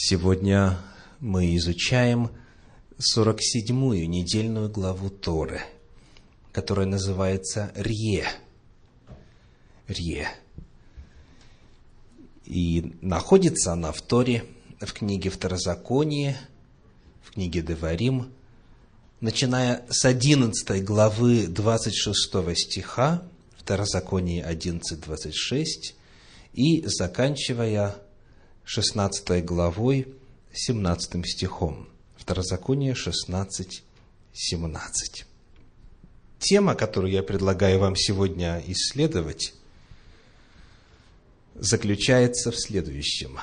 Сегодня мы изучаем 47-ю недельную главу Торы, которая называется Рье. Рье. И находится она в Торе, в книге Второзаконие, в книге Деварим, начиная с 11 главы 26 стиха, Второзаконие 11.26, и заканчивая 16 главой, 17 стихом. Второзаконие 16, 17. Тема, которую я предлагаю вам сегодня исследовать, заключается в следующем.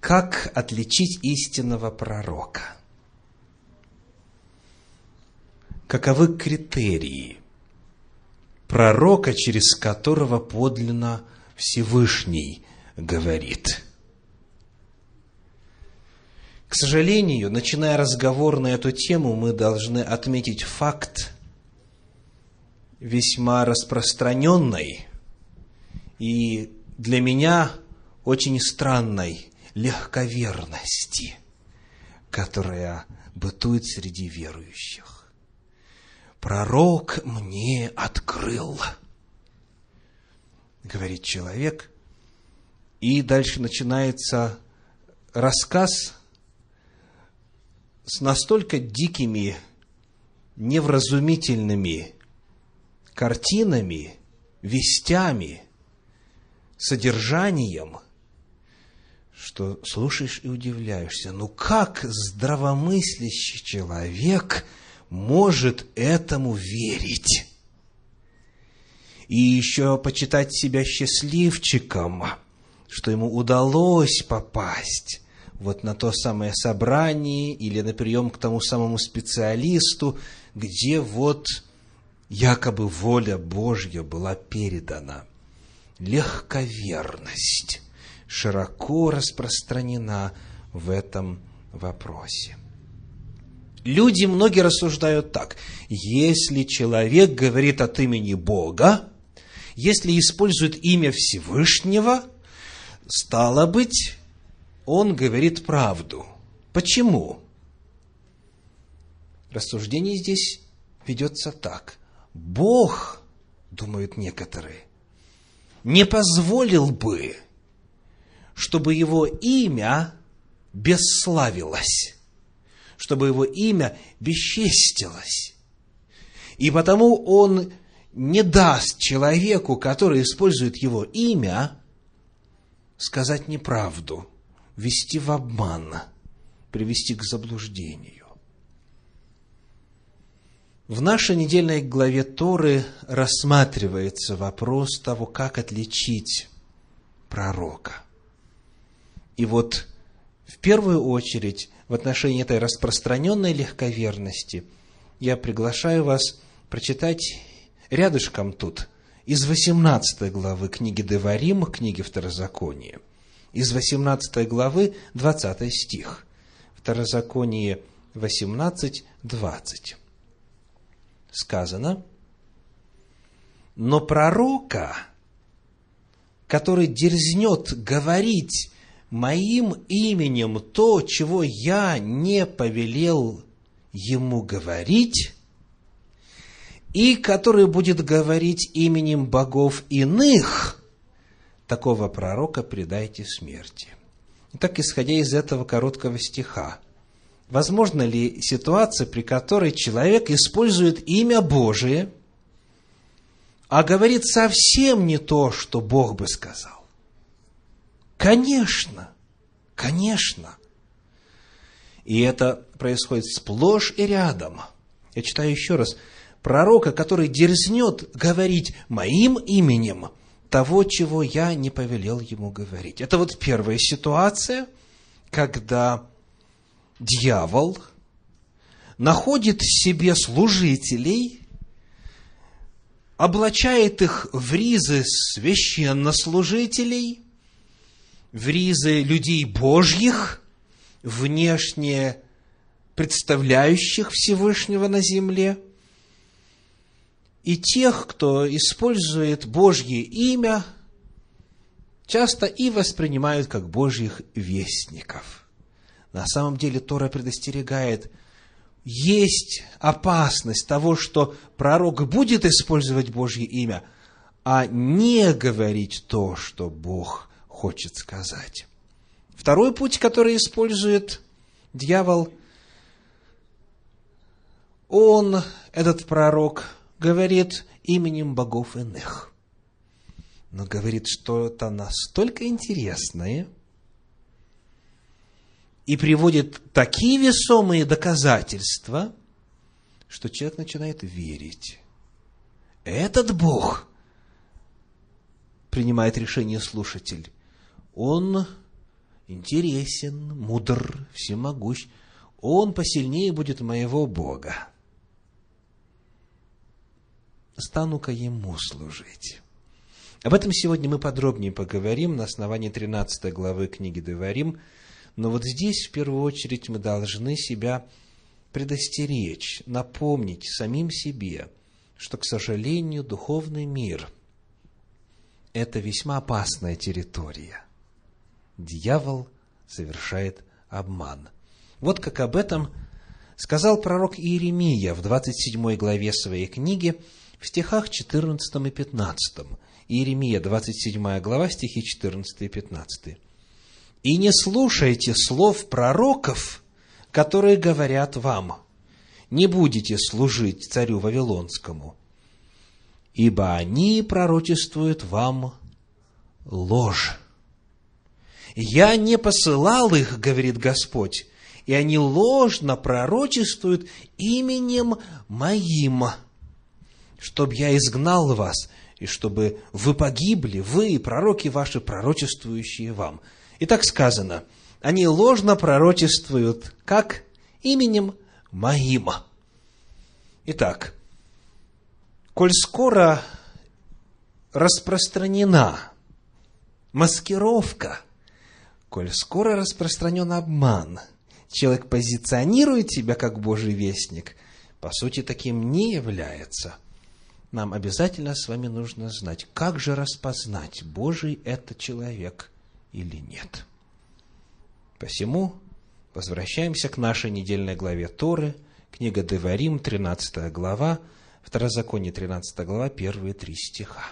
Как отличить истинного пророка? Каковы критерии пророка, через которого подлинно Всевышний говорит. К сожалению, начиная разговор на эту тему, мы должны отметить факт весьма распространенной и для меня очень странной легковерности, которая бытует среди верующих. Пророк мне открыл – говорит человек. И дальше начинается рассказ с настолько дикими, невразумительными картинами, вестями, содержанием, что слушаешь и удивляешься. Ну как здравомыслящий человек может этому верить? И еще почитать себя счастливчиком, что ему удалось попасть вот на то самое собрание или на прием к тому самому специалисту, где вот якобы воля Божья была передана. Легковерность широко распространена в этом вопросе. Люди многие рассуждают так. Если человек говорит от имени Бога, если использует имя Всевышнего, стало быть, он говорит правду. Почему? Рассуждение здесь ведется так. Бог, думают некоторые, не позволил бы, чтобы его имя бесславилось, чтобы его имя бесчестилось. И потому он не даст человеку, который использует его имя, сказать неправду, вести в обман, привести к заблуждению. В нашей недельной главе Торы рассматривается вопрос того, как отличить пророка. И вот в первую очередь в отношении этой распространенной легковерности я приглашаю вас прочитать рядышком тут, из 18 главы книги Деварим, книги Второзакония. Из 18 главы 20 стих. Второзаконие 18, 20. Сказано, но пророка, который дерзнет говорить моим именем то, чего я не повелел ему говорить, и который будет говорить именем богов иных, такого пророка предайте смерти. Так, исходя из этого короткого стиха, возможно ли ситуация, при которой человек использует имя Божие, а говорит совсем не то, что Бог бы сказал? Конечно, конечно. И это происходит сплошь и рядом. Я читаю еще раз – пророка, который дерзнет говорить моим именем того, чего я не повелел ему говорить. Это вот первая ситуация, когда дьявол находит в себе служителей, облачает их в ризы священнослужителей, в ризы людей Божьих, внешне представляющих Всевышнего на земле – и тех, кто использует Божье имя, часто и воспринимают как Божьих вестников. На самом деле Тора предостерегает, есть опасность того, что пророк будет использовать Божье имя, а не говорить то, что Бог хочет сказать. Второй путь, который использует дьявол, он, этот пророк, говорит именем богов иных. Но говорит что-то настолько интересное и приводит такие весомые доказательства, что человек начинает верить. Этот Бог, принимает решение слушатель, он интересен, мудр, всемогущ, он посильнее будет моего Бога стану-ка ему служить. Об этом сегодня мы подробнее поговорим на основании 13 главы книги Деварим. Но вот здесь, в первую очередь, мы должны себя предостеречь, напомнить самим себе, что, к сожалению, духовный мир – это весьма опасная территория. Дьявол совершает обман. Вот как об этом сказал пророк Иеремия в 27 главе своей книги – в стихах 14 и 15. Иеремия, 27 глава, стихи 14 и 15. «И не слушайте слов пророков, которые говорят вам, не будете служить царю Вавилонскому, ибо они пророчествуют вам ложь. Я не посылал их, говорит Господь, и они ложно пророчествуют именем моим чтобы я изгнал вас, и чтобы вы погибли, вы и пророки ваши, пророчествующие вам. И так сказано, они ложно пророчествуют, как именем моим. Итак, коль скоро распространена маскировка, коль скоро распространен обман, человек позиционирует себя как Божий вестник, по сути, таким не является – нам обязательно с вами нужно знать, как же распознать, Божий это человек или нет. Посему возвращаемся к нашей недельной главе Торы, книга Деварим, 13 глава, Второзаконие, 13 глава, первые три стиха.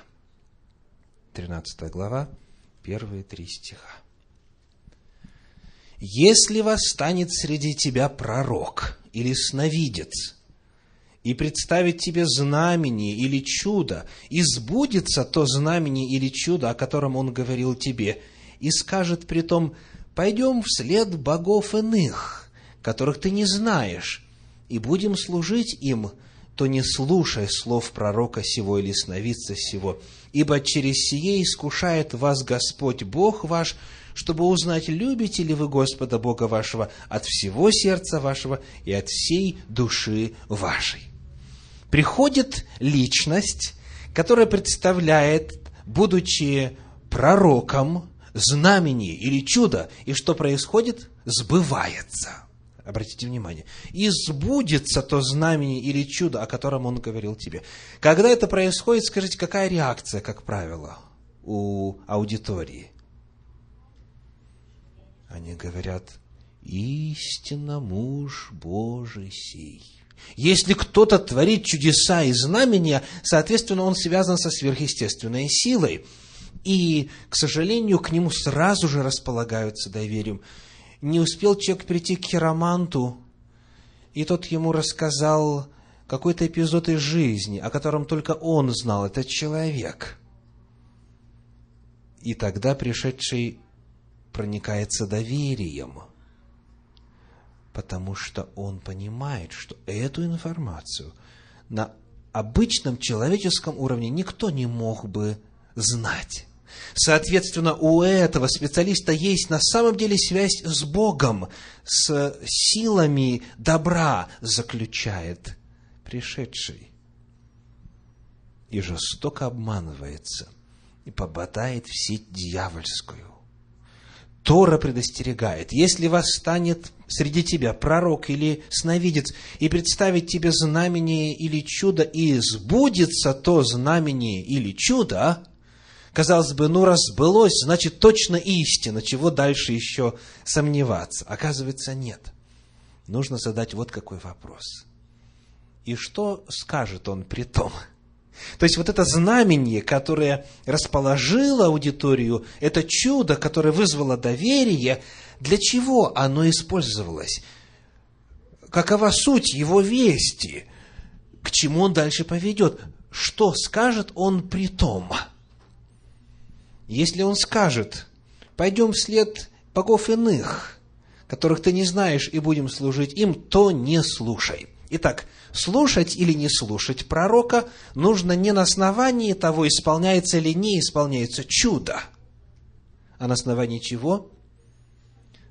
13 глава, первые три стиха. «Если восстанет среди тебя пророк или сновидец, и представить тебе знамение или чудо, и сбудется то знамение или чудо, о котором он говорил тебе, и скажет при том, пойдем вслед богов иных, которых ты не знаешь, и будем служить им, то не слушай слов пророка сего или сновидца сего, ибо через сие искушает вас Господь Бог ваш, чтобы узнать, любите ли вы Господа Бога вашего от всего сердца вашего и от всей души вашей приходит личность, которая представляет, будучи пророком, знамение или чудо, и что происходит? Сбывается. Обратите внимание. И сбудется то знамение или чудо, о котором он говорил тебе. Когда это происходит, скажите, какая реакция, как правило, у аудитории? Они говорят, истинно муж Божий сей. Если кто-то творит чудеса и знамения, соответственно, он связан со сверхъестественной силой. И, к сожалению, к нему сразу же располагаются доверием. Не успел человек прийти к хироманту, и тот ему рассказал какой-то эпизод из жизни, о котором только он знал, этот человек. И тогда пришедший проникается доверием – потому что он понимает, что эту информацию на обычном человеческом уровне никто не мог бы знать. Соответственно, у этого специалиста есть на самом деле связь с Богом, с силами добра, заключает пришедший. И жестоко обманывается, и попадает в сеть дьявольскую. Тора предостерегает, если восстанет среди тебя пророк или сновидец, и представить тебе знамение или чудо, и сбудется то знамение или чудо, Казалось бы, ну раз сбылось, значит точно истина, чего дальше еще сомневаться? Оказывается, нет. Нужно задать вот какой вопрос. И что скажет он при том? То есть вот это знамение, которое расположило аудиторию, это чудо, которое вызвало доверие, для чего оно использовалось? Какова суть его вести? К чему он дальше поведет? Что скажет он при том? Если он скажет, пойдем вслед богов иных, которых ты не знаешь, и будем служить им, то не слушай. Итак, слушать или не слушать пророка нужно не на основании того, исполняется или не исполняется чудо, а на основании чего?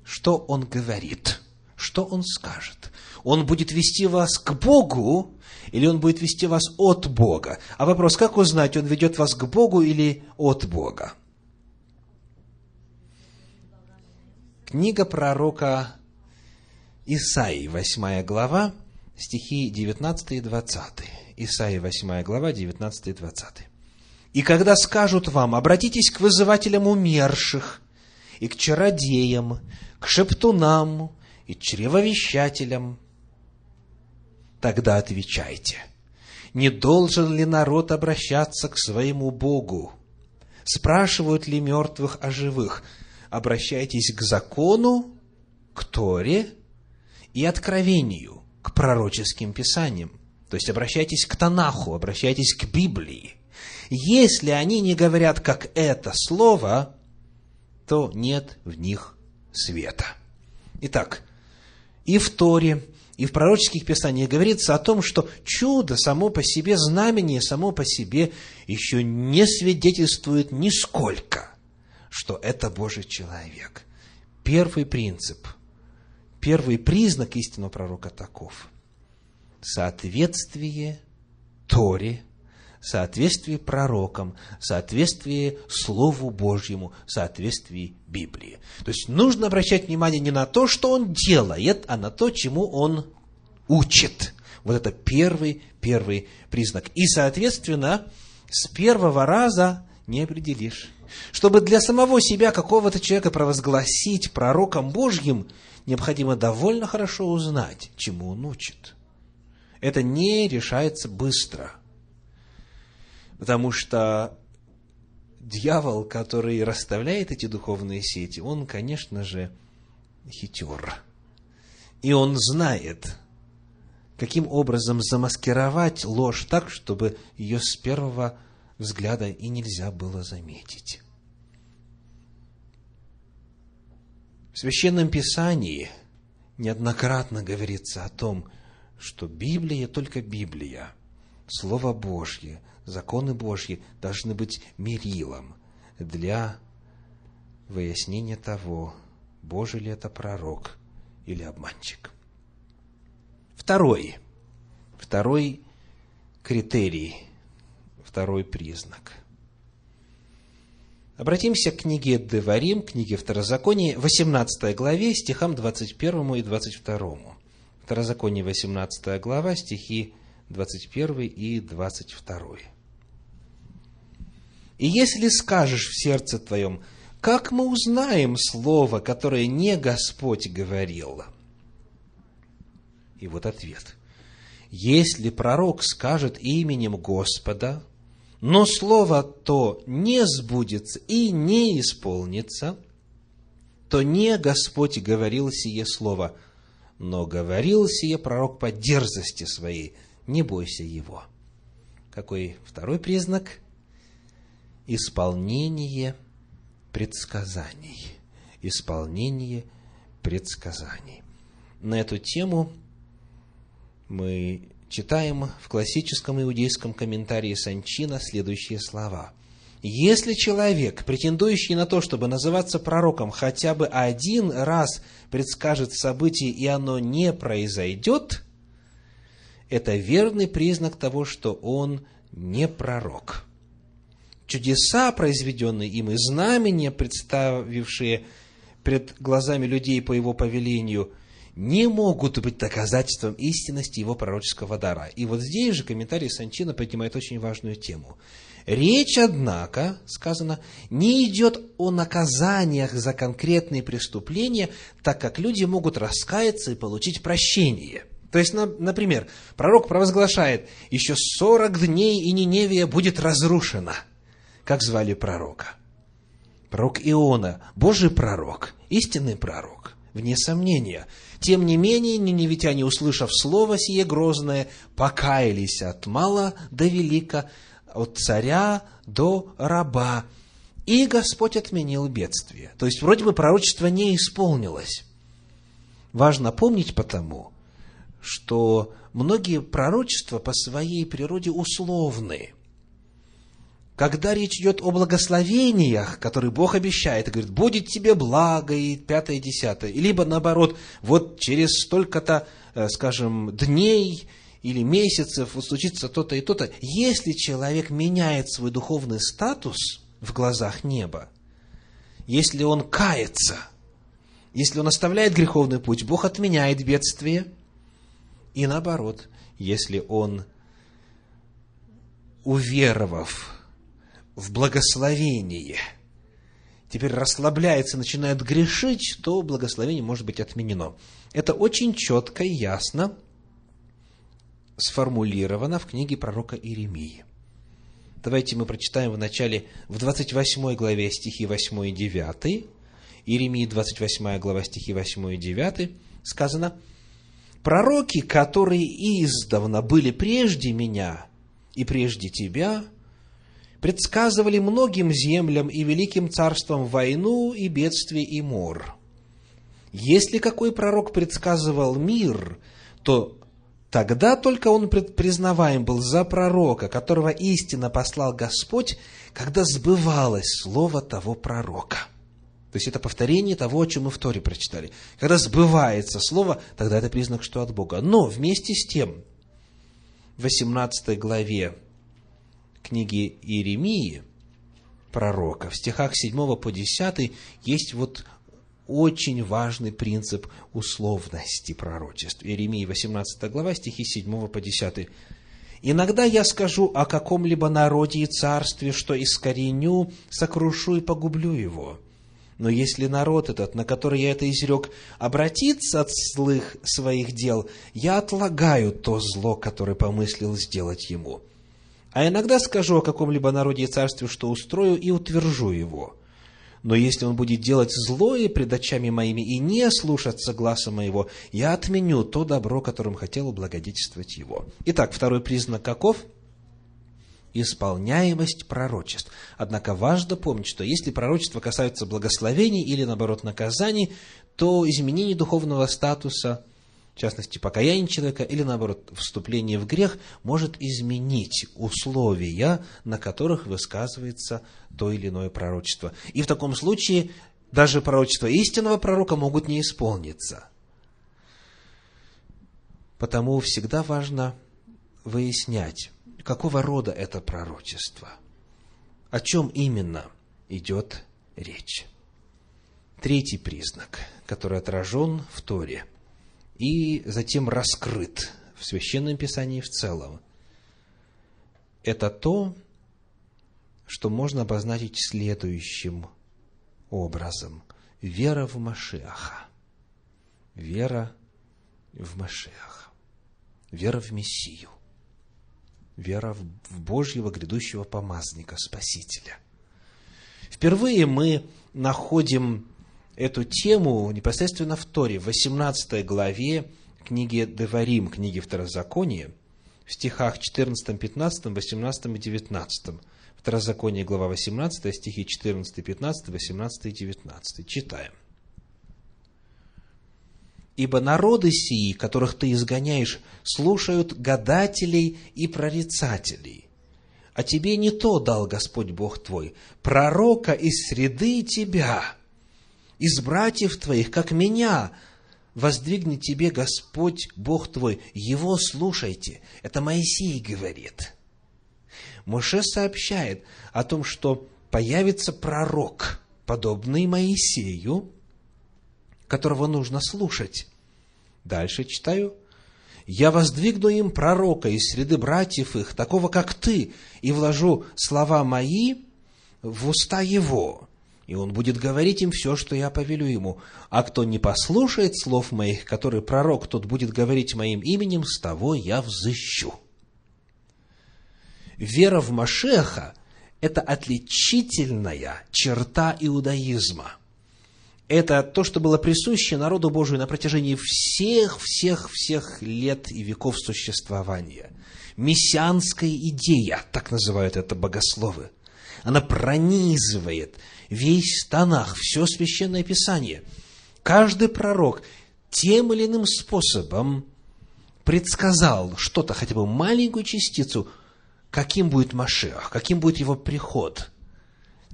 Что он говорит, что он скажет. Он будет вести вас к Богу, или он будет вести вас от Бога. А вопрос, как узнать, он ведет вас к Богу или от Бога? Книга пророка Исаии, 8 глава, стихи 19 и 20. Исаия, 8 глава, 19 и 20. «И когда скажут вам, обратитесь к вызывателям умерших, и к чародеям, к шептунам, и чревовещателям, тогда отвечайте, не должен ли народ обращаться к своему Богу? Спрашивают ли мертвых о живых? Обращайтесь к закону, к Торе и откровению, пророческим писаниям. То есть обращайтесь к Танаху, обращайтесь к Библии. Если они не говорят, как это слово, то нет в них света. Итак, и в Торе, и в пророческих писаниях говорится о том, что чудо само по себе, знамение само по себе еще не свидетельствует нисколько, что это Божий человек. Первый принцип – первый признак истинного пророка таков. Соответствие Торе, соответствие пророкам, соответствие Слову Божьему, соответствие Библии. То есть нужно обращать внимание не на то, что он делает, а на то, чему он учит. Вот это первый, первый признак. И, соответственно, с первого раза не определишь. Чтобы для самого себя какого-то человека провозгласить пророком Божьим, необходимо довольно хорошо узнать, чему он учит. Это не решается быстро. Потому что дьявол, который расставляет эти духовные сети, он, конечно же, хитер. И он знает, каким образом замаскировать ложь так, чтобы ее с первого взгляда и нельзя было заметить. В Священном Писании неоднократно говорится о том, что Библия только Библия, Слово Божье, законы Божьи должны быть мерилом для выяснения того, Божий ли это пророк или обманщик. Второй, второй критерий, второй признак – Обратимся к книге Деварим, книге Второзакония, 18 главе, стихам 21 и 22. Второзаконие, 18 глава, стихи 21 и 22. «И если скажешь в сердце твоем, как мы узнаем слово, которое не Господь говорил?» И вот ответ. «Если пророк скажет именем Господа, но слово то не сбудется и не исполнится, то не Господь говорил сие слово, но говорил сие пророк по дерзости своей, не бойся его. Какой второй признак? Исполнение предсказаний. Исполнение предсказаний. На эту тему мы читаем в классическом иудейском комментарии Санчина следующие слова. Если человек, претендующий на то, чтобы называться пророком, хотя бы один раз предскажет событие, и оно не произойдет, это верный признак того, что он не пророк. Чудеса, произведенные им, и знамения, представившие пред глазами людей по его повелению – не могут быть доказательством истинности его пророческого дара. И вот здесь же комментарий Санчина поднимает очень важную тему. Речь, однако, сказано, не идет о наказаниях за конкретные преступления, так как люди могут раскаяться и получить прощение. То есть, например, пророк провозглашает, еще 40 дней и Ниневия будет разрушена. Как звали пророка? Пророк Иона, Божий пророк, истинный пророк, вне сомнения. Тем не менее, ниневитяне, услышав слово сие грозное, покаялись от мала до велика, от царя до раба. И Господь отменил бедствие. То есть, вроде бы пророчество не исполнилось. Важно помнить потому, что многие пророчества по своей природе условны. Когда речь идет о благословениях, которые Бог обещает, говорит, будет тебе благо, и пятое, и десятое, либо наоборот, вот через столько-то, э, скажем, дней или месяцев вот случится то-то и то-то. Если человек меняет свой духовный статус в глазах неба, если он кается, если он оставляет греховный путь, Бог отменяет бедствие. И наоборот, если он, уверовав в благословение, теперь расслабляется, начинает грешить, то благословение может быть отменено. Это очень четко и ясно сформулировано в книге пророка Иеремии. Давайте мы прочитаем в начале, в 28 главе стихи 8 и 9. Иеремии 28 глава стихи 8 и 9 сказано, «Пророки, которые издавна были прежде меня и прежде тебя, предсказывали многим землям и великим царствам войну и бедствие и мор. Если какой пророк предсказывал мир, то Тогда только он признаваем был за пророка, которого истинно послал Господь, когда сбывалось слово того пророка. То есть это повторение того, о чем мы в Торе прочитали. Когда сбывается слово, тогда это признак, что от Бога. Но вместе с тем, в 18 главе книги Иеремии, пророка, в стихах 7 по 10 есть вот очень важный принцип условности пророчеств. Иеремии 18 глава, стихи 7 по 10. «Иногда я скажу о каком-либо народе и царстве, что искореню, сокрушу и погублю его. Но если народ этот, на который я это изрек, обратится от злых своих дел, я отлагаю то зло, которое помыслил сделать ему. А иногда скажу о каком-либо народе и царстве, что устрою и утвержу его» Но если он будет делать злое пред очами моими и не слушаться гласа моего, я отменю то добро, которым хотел облагодетельствовать его. Итак, второй признак каков? Исполняемость пророчеств. Однако важно помнить, что если пророчества касаются благословений или, наоборот, наказаний, то изменение духовного статуса – в частности, покаяние человека или, наоборот, вступление в грех, может изменить условия, на которых высказывается то или иное пророчество. И в таком случае даже пророчества истинного пророка могут не исполниться. Потому всегда важно выяснять, какого рода это пророчество, о чем именно идет речь. Третий признак, который отражен в Торе – и затем раскрыт в Священном Писании в целом. Это то, что можно обозначить следующим образом. Вера в Машеха. Вера в Машеха. Вера в Мессию. Вера в Божьего грядущего помазника, Спасителя. Впервые мы находим эту тему непосредственно в Торе, в 18 главе книги Деварим, книги Второзакония, в стихах 14, 15, 18 и 19. Второзаконие, глава 18, стихи 14, 15, 18 и 19. Читаем. «Ибо народы сии, которых ты изгоняешь, слушают гадателей и прорицателей. А тебе не то дал Господь Бог твой, пророка из среды тебя, из братьев твоих, как меня, воздвигнет тебе Господь, Бог твой, его слушайте. Это Моисей говорит. Моше сообщает о том, что появится пророк, подобный Моисею, которого нужно слушать. Дальше читаю. я воздвигну им пророка из среды братьев их, такого как ты, и вложу слова мои в уста его, и он будет говорить им все, что я повелю ему. А кто не послушает слов моих, который пророк, тот будет говорить моим именем, с того я взыщу. Вера в Машеха – это отличительная черта иудаизма – это то, что было присуще народу Божию на протяжении всех, всех, всех лет и веков существования. Мессианская идея, так называют это богословы. Она пронизывает весь Танах, все Священное Писание. Каждый пророк тем или иным способом предсказал что-то, хотя бы маленькую частицу, каким будет Машех, каким будет его приход –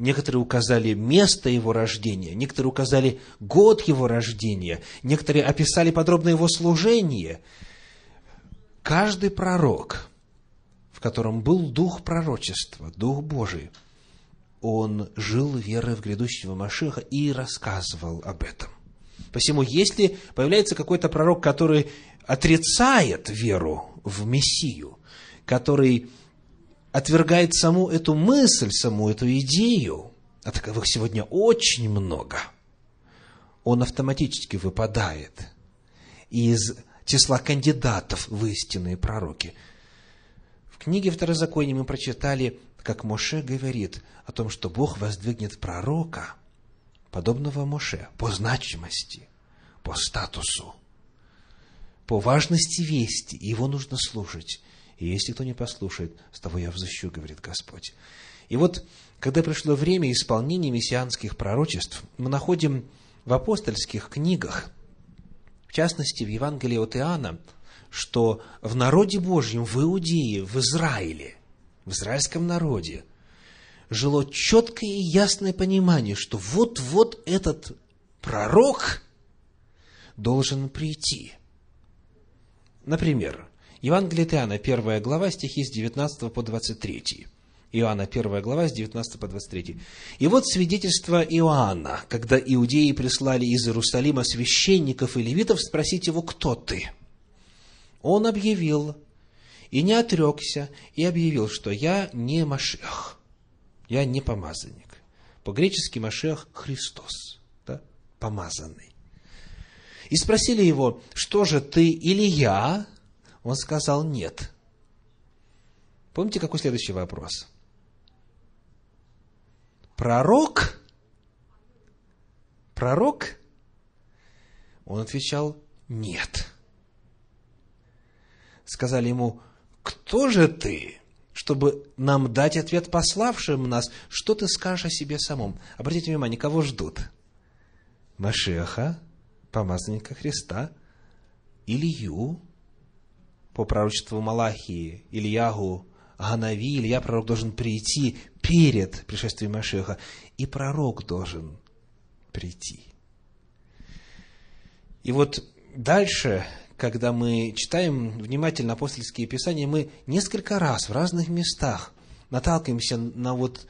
Некоторые указали место его рождения, некоторые указали год его рождения, некоторые описали подробно его служение. Каждый пророк, в котором был дух пророчества, дух Божий, он жил верой в грядущего Машиха и рассказывал об этом. Посему, если появляется какой-то пророк, который отрицает веру в Мессию, который отвергает саму эту мысль, саму эту идею, а таковых сегодня очень много, он автоматически выпадает из числа кандидатов в истинные пророки. В книге Второзакония мы прочитали, как Моше говорит о том, что Бог воздвигнет пророка, подобного Моше, по значимости, по статусу, по важности вести, его нужно слушать. И если кто не послушает, с того я взыщу, говорит Господь. И вот, когда пришло время исполнения мессианских пророчеств, мы находим в апостольских книгах, в частности, в Евангелии от Иоанна, что в народе Божьем, в Иудее, в Израиле, в израильском народе, жило четкое и ясное понимание, что вот-вот этот пророк должен прийти. Например, Евангелие от Иоанна, 1 глава, стихи с 19 по 23. Иоанна, 1 глава, с 19 по 23. «И вот свидетельство Иоанна, когда иудеи прислали из Иерусалима священников и левитов спросить его, кто ты? Он объявил, и не отрекся, и объявил, что я не Машех, я не помазанник. По-гречески Машех – Христос, да? помазанный. И спросили его, что же ты, или я? Он сказал нет. Помните, какой следующий вопрос? Пророк? Пророк? Он отвечал нет. Сказали ему, кто же ты, чтобы нам дать ответ пославшим нас, что ты скажешь о себе самом? Обратите внимание, кого ждут? Машеха, помазанника Христа, Илью, по пророчеству Малахии, Ильягу, Ганави, Илья, пророк должен прийти перед пришествием Машеха, и пророк должен прийти. И вот дальше, когда мы читаем внимательно апостольские писания, мы несколько раз в разных местах наталкиваемся на вот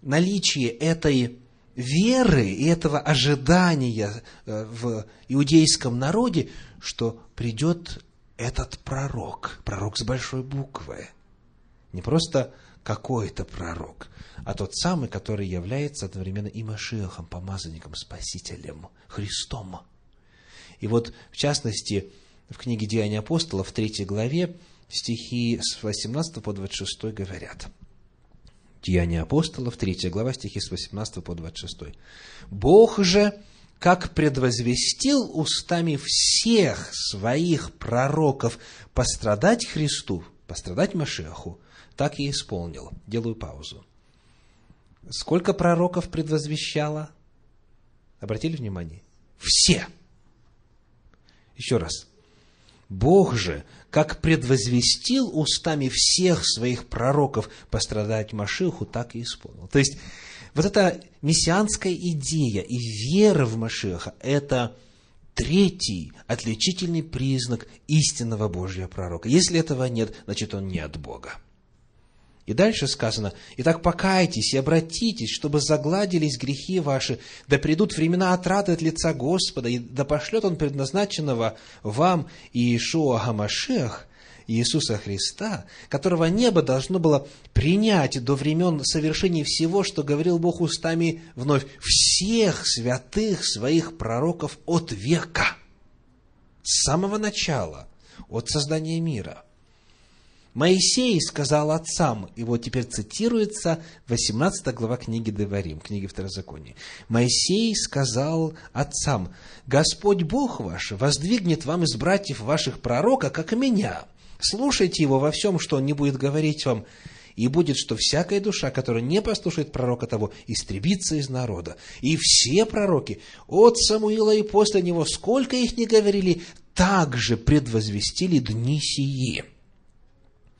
наличие этой веры и этого ожидания э, в иудейском народе, что придет этот пророк, пророк с большой буквы, не просто какой-то пророк, а тот самый, который является одновременно и Машиахом, помазанником, Спасителем, Христом. И вот, в частности, в книге Деяния апостолов, в третьей главе, стихи с 18 по 26 говорят. Деяния апостолов, третья глава, стихи с 18 по 26. «Бог же, как предвозвестил устами всех своих пророков пострадать Христу, пострадать Машеху, так и исполнил. Делаю паузу. Сколько пророков предвозвещало? Обратили внимание? Все. Еще раз. Бог же, как предвозвестил устами всех своих пророков пострадать Машиху, так и исполнил. То есть, вот эта мессианская идея и вера в Машеха – это третий отличительный признак истинного Божьего пророка. Если этого нет, значит он не от Бога. И дальше сказано, «Итак, покайтесь и обратитесь, чтобы загладились грехи ваши, да придут времена отрады от лица Господа, и да пошлет Он предназначенного вам Иешуа Гамашех, Иисуса Христа, которого небо должно было принять до времен совершения всего, что говорил Бог устами вновь всех святых своих пророков от века, с самого начала, от создания мира. Моисей сказал отцам, и вот теперь цитируется 18 глава книги Деварим, книги Второзакония. Моисей сказал отцам, Господь Бог ваш воздвигнет вам из братьев ваших пророка, как и меня. Слушайте его во всем, что он не будет говорить вам, и будет, что всякая душа, которая не послушает пророка того, истребится из народа. И все пророки, от Самуила и после него, сколько их не говорили, также предвозвестили дни сии.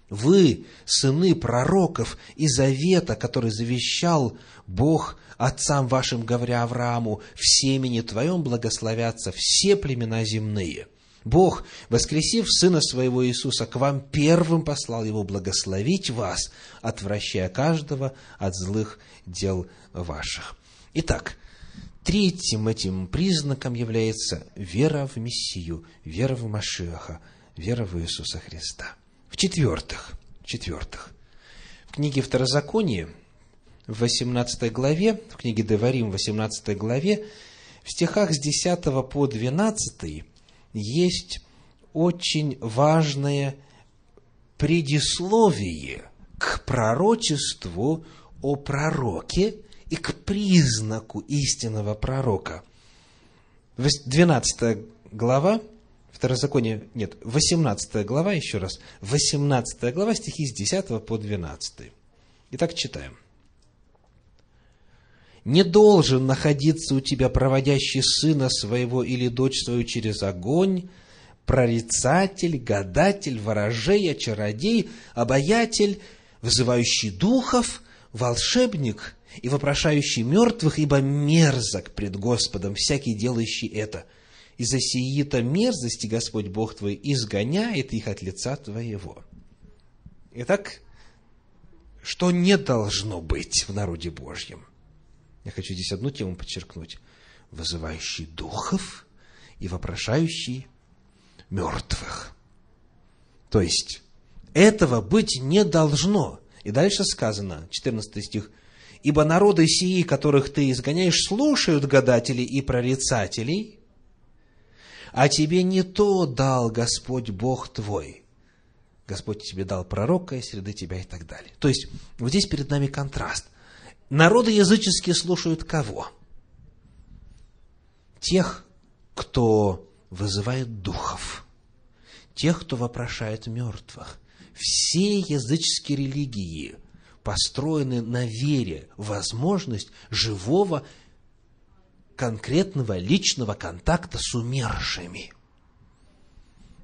Вы, сыны пророков и завета, который завещал Бог отцам вашим, говоря Аврааму, в семени твоем благословятся все племена земные. Бог, воскресив Сына Своего Иисуса, к вам первым послал Его благословить вас, отвращая каждого от злых дел ваших. Итак, третьим этим признаком является вера в Мессию, вера в Машиаха, вера в Иисуса Христа – в-четвертых, в-четвертых, в книге Второзаконие, в 18 главе, в книге Деварим, в 18 главе, в стихах с 10 по 12 есть очень важное предисловие к пророчеству о пророке и к признаку истинного пророка. 12 глава, Второзаконие, нет, 18 глава, еще раз, 18 глава, стихи с 10 по 12. Итак, читаем. «Не должен находиться у тебя проводящий сына своего или дочь свою через огонь, прорицатель, гадатель, ворожей, чародей, обаятель, вызывающий духов, волшебник и вопрошающий мертвых, ибо мерзок пред Господом всякий делающий это – и за сии-то мерзости Господь Бог твой изгоняет их от лица твоего. Итак, что не должно быть в народе Божьем? Я хочу здесь одну тему подчеркнуть. Вызывающий духов и вопрошающий мертвых. То есть, этого быть не должно. И дальше сказано, 14 стих, «Ибо народы сии, которых ты изгоняешь, слушают гадателей и прорицателей, а тебе не то дал Господь Бог твой. Господь тебе дал пророка и среды тебя и так далее. То есть, вот здесь перед нами контраст. Народы языческие слушают кого? Тех, кто вызывает духов, тех, кто вопрошает мертвых. Все языческие религии построены на вере, возможность живого конкретного личного контакта с умершими.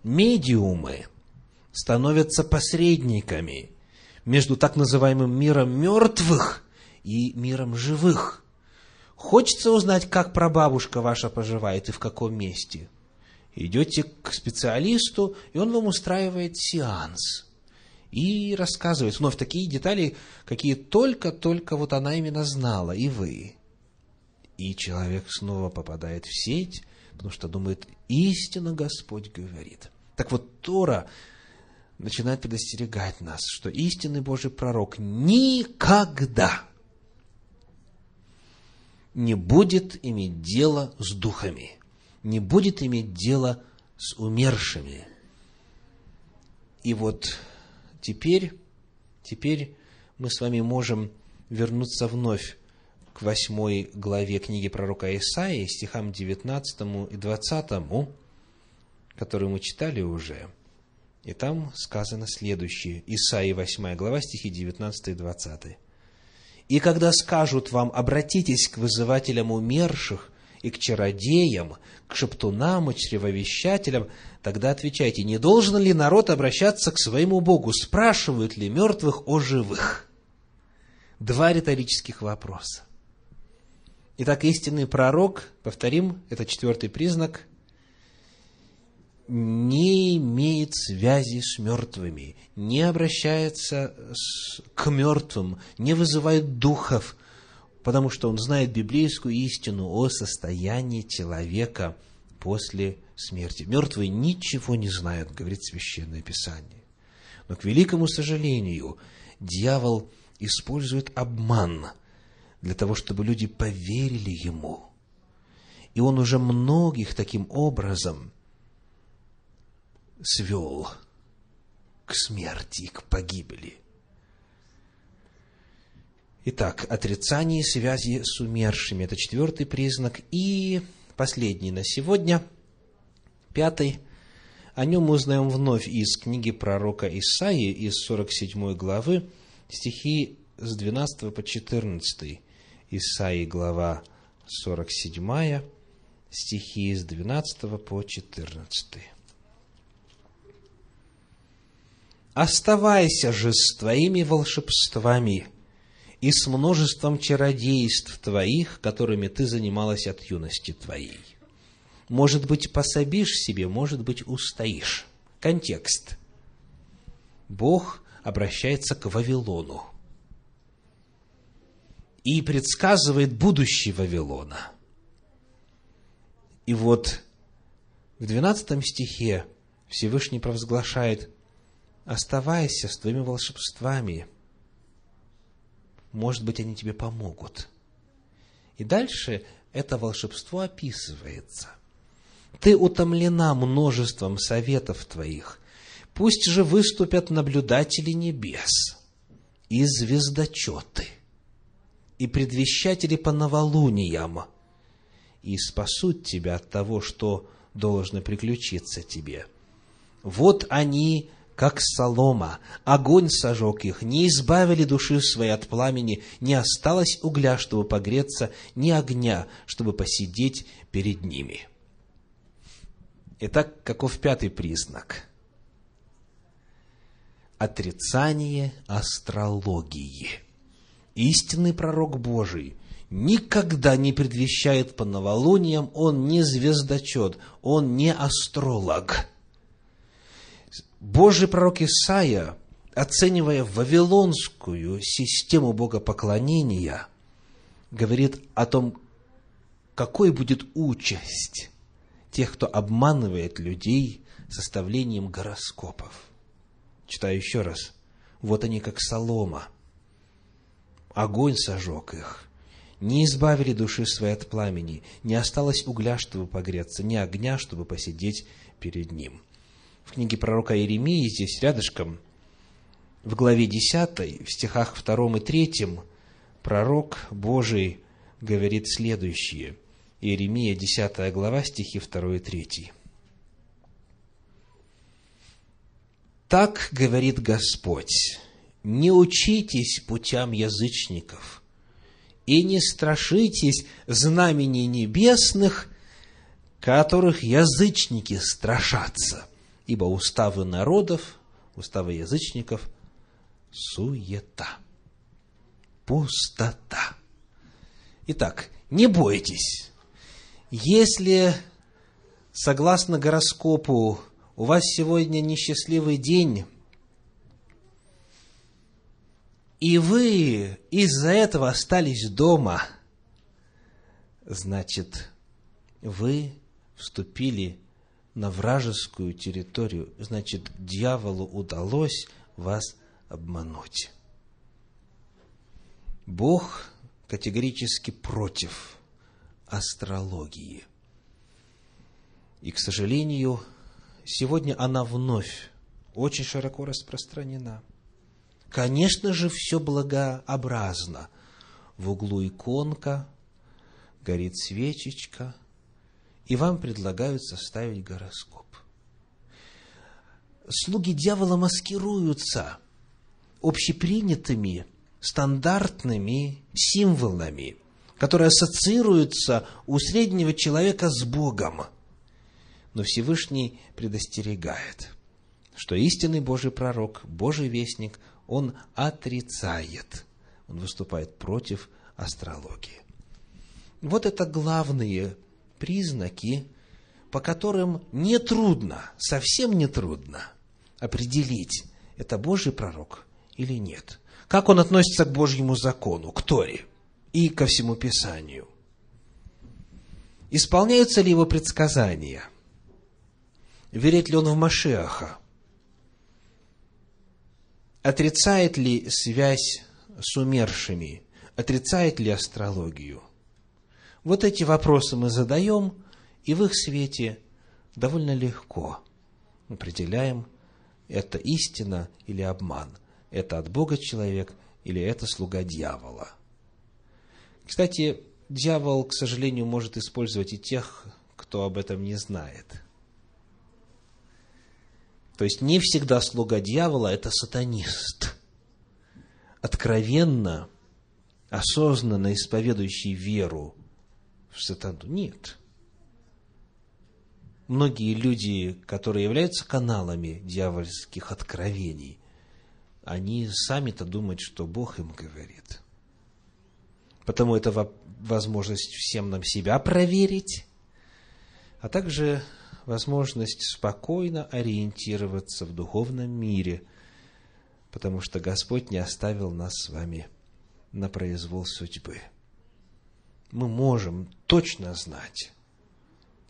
Медиумы становятся посредниками между так называемым миром мертвых и миром живых. Хочется узнать, как прабабушка ваша поживает и в каком месте. Идете к специалисту, и он вам устраивает сеанс. И рассказывает вновь такие детали, какие только-только вот она именно знала, и вы и человек снова попадает в сеть, потому что думает, истинно Господь говорит. Так вот, Тора начинает предостерегать нас, что истинный Божий пророк никогда не будет иметь дело с духами, не будет иметь дело с умершими. И вот теперь, теперь мы с вами можем вернуться вновь к восьмой главе книги пророка Исаии, стихам 19 и 20, которые мы читали уже. И там сказано следующее. Исаии 8 глава, стихи 19 и 20. «И когда скажут вам, обратитесь к вызывателям умерших, и к чародеям, к шептунам и чревовещателям, тогда отвечайте, не должен ли народ обращаться к своему Богу? Спрашивают ли мертвых о живых? Два риторических вопроса. Итак, истинный пророк, повторим, это четвертый признак, не имеет связи с мертвыми, не обращается с, к мертвым, не вызывает духов, потому что он знает библейскую истину о состоянии человека после смерти. Мертвые ничего не знают, говорит Священное Писание. Но, к великому сожалению, дьявол использует обман для того, чтобы люди поверили ему. И он уже многих таким образом свел к смерти, к погибели. Итак, отрицание связи с умершими – это четвертый признак. И последний на сегодня, пятый. О нем мы узнаем вновь из книги пророка Исаии, из 47 главы, стихи с 12 по 14. Исаии, глава 47, стихи с 12 по 14. «Оставайся же с твоими волшебствами и с множеством чародейств твоих, которыми ты занималась от юности твоей. Может быть, пособишь себе, может быть, устоишь». Контекст. Бог обращается к Вавилону и предсказывает будущее Вавилона. И вот в 12 стихе Всевышний провозглашает – оставайся с твоими волшебствами. Может быть, они тебе помогут. И дальше это волшебство описывается. Ты утомлена множеством советов твоих. Пусть же выступят наблюдатели небес и звездочеты, и предвещатели по новолуниям, и спасут тебя от того, что должно приключиться тебе. Вот они как солома, огонь сожег их, не избавили души своей от пламени, не осталось угля, чтобы погреться, ни огня, чтобы посидеть перед ними. Итак, каков пятый признак? Отрицание астрологии. Истинный пророк Божий никогда не предвещает по новолуниям, он не звездочет, он не астролог – Божий пророк Исаия, оценивая вавилонскую систему богопоклонения, говорит о том, какой будет участь тех, кто обманывает людей составлением гороскопов. Читаю еще раз. Вот они, как солома. Огонь сожег их. Не избавили души своей от пламени. Не осталось угля, чтобы погреться, ни огня, чтобы посидеть перед ним в книге пророка Иеремии, здесь рядышком, в главе 10, в стихах 2 и 3, пророк Божий говорит следующее. Иеремия, 10 глава, стихи 2 и 3. «Так говорит Господь, не учитесь путям язычников, и не страшитесь знамений небесных, которых язычники страшатся ибо уставы народов, уставы язычников – суета, пустота. Итак, не бойтесь. Если, согласно гороскопу, у вас сегодня несчастливый день, и вы из-за этого остались дома, значит, вы вступили на вражескую территорию, значит, дьяволу удалось вас обмануть. Бог категорически против астрологии. И, к сожалению, сегодня она вновь очень широко распространена. Конечно же, все благообразно. В углу иконка, горит свечечка – и вам предлагают составить гороскоп. Слуги дьявола маскируются общепринятыми, стандартными символами, которые ассоциируются у среднего человека с Богом. Но Всевышний предостерегает, что истинный Божий пророк, Божий вестник, он отрицает, он выступает против астрологии. Вот это главные признаки по которым нетрудно, совсем нетрудно определить, это Божий пророк или нет. Как он относится к Божьему закону, к Торе и ко всему Писанию. Исполняются ли его предсказания? Верит ли он в Машеаха? Отрицает ли связь с умершими? Отрицает ли астрологию? Вот эти вопросы мы задаем, и в их свете довольно легко определяем, это истина или обман, это от Бога человек или это слуга дьявола. Кстати, дьявол, к сожалению, может использовать и тех, кто об этом не знает. То есть не всегда слуга дьявола – это сатанист. Откровенно, осознанно исповедующий веру в сатану. Нет. Многие люди, которые являются каналами дьявольских откровений, они сами-то думают, что Бог им говорит. Потому это возможность всем нам себя проверить, а также возможность спокойно ориентироваться в духовном мире, потому что Господь не оставил нас с вами на произвол судьбы. Мы можем точно знать,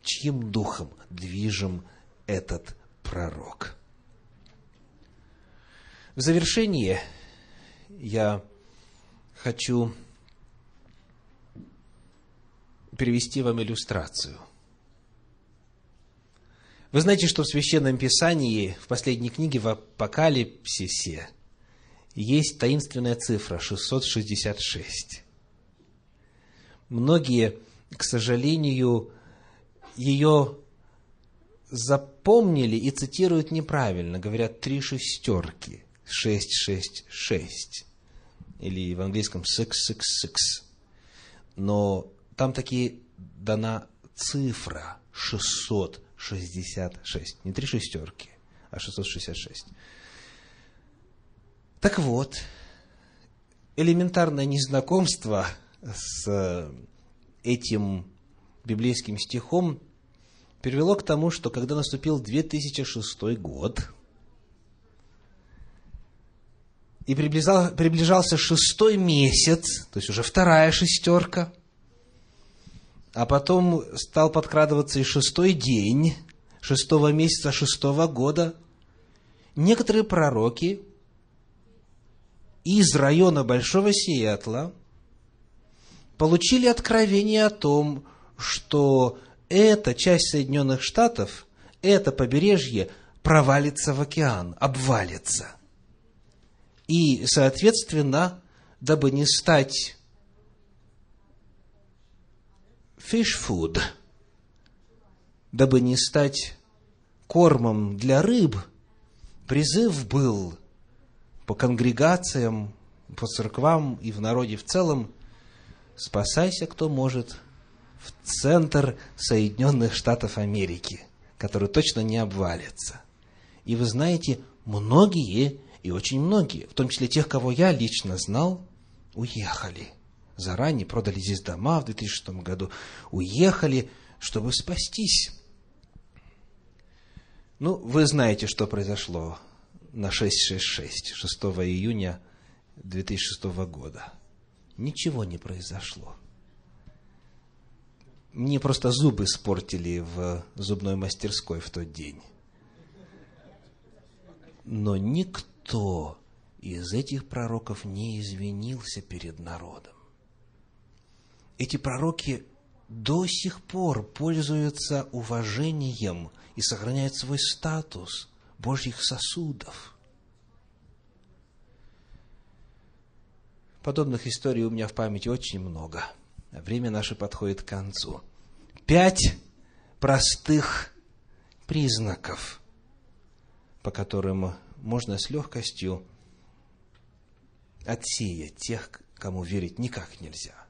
чьим духом движим этот пророк. В завершение я хочу перевести вам иллюстрацию. Вы знаете, что в Священном Писании, в последней книге, в Апокалипсисе, есть таинственная цифра 666. Многие, к сожалению, ее запомнили и цитируют неправильно, говорят три шестерки, шесть, шесть, шесть, или в английском six, six, six. Но там таки дана цифра 666, не три шестерки, а 666. Так вот, элементарное незнакомство с этим библейским стихом привело к тому, что когда наступил 2006 год, и приближал, приближался шестой месяц, то есть уже вторая шестерка, а потом стал подкрадываться и шестой день шестого месяца шестого года, некоторые пророки из района Большого Сиэтла получили откровение о том, что эта часть Соединенных Штатов, это побережье провалится в океан, обвалится. И, соответственно, дабы не стать food, дабы не стать кормом для рыб, призыв был по конгрегациям, по церквам и в народе в целом, спасайся, кто может, в центр Соединенных Штатов Америки, который точно не обвалится. И вы знаете, многие, и очень многие, в том числе тех, кого я лично знал, уехали. Заранее продали здесь дома в 2006 году, уехали, чтобы спастись. Ну, вы знаете, что произошло на 666, 6 июня 2006 года. Ничего не произошло. Мне просто зубы испортили в зубной мастерской в тот день. Но никто из этих пророков не извинился перед народом. Эти пророки до сих пор пользуются уважением и сохраняют свой статус Божьих сосудов. Подобных историй у меня в памяти очень много – Время наше подходит к концу. Пять простых признаков, по которым можно с легкостью отсеять тех, кому верить никак нельзя.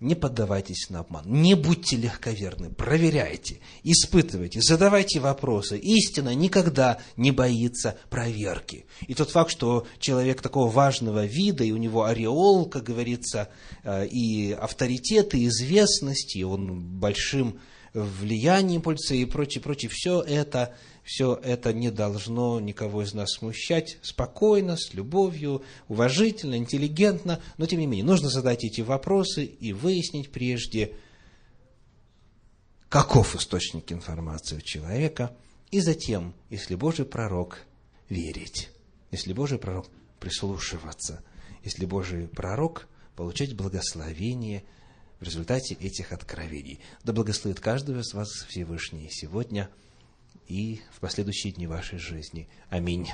Не поддавайтесь на обман, не будьте легковерны, проверяйте, испытывайте, задавайте вопросы. Истина никогда не боится проверки. И тот факт, что человек такого важного вида, и у него ореол, как говорится, э, и авторитет, и известность, и он большим влияние импульса и прочее, прочее. Все это, все это не должно никого из нас смущать. Спокойно, с любовью, уважительно, интеллигентно. Но, тем не менее, нужно задать эти вопросы и выяснить прежде, каков источник информации у человека. И затем, если Божий пророк, верить. Если Божий пророк, прислушиваться. Если Божий пророк, получать благословение – в результате этих откровений. Да благословит каждого из вас Всевышний сегодня и в последующие дни вашей жизни. Аминь.